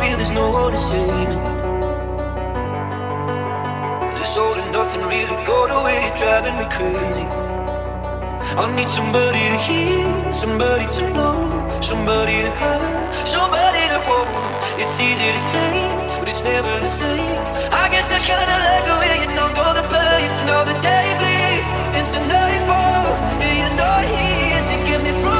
feel there's no one to save me. This all and nothing really got away, driving me crazy. I need somebody to hear, somebody to know, somebody to have, somebody to hold. It's easy to say, but it's never the same. I guess I kinda like the way you know all the pain, now the day bleeds into nightfall. Yeah, you know here to get me through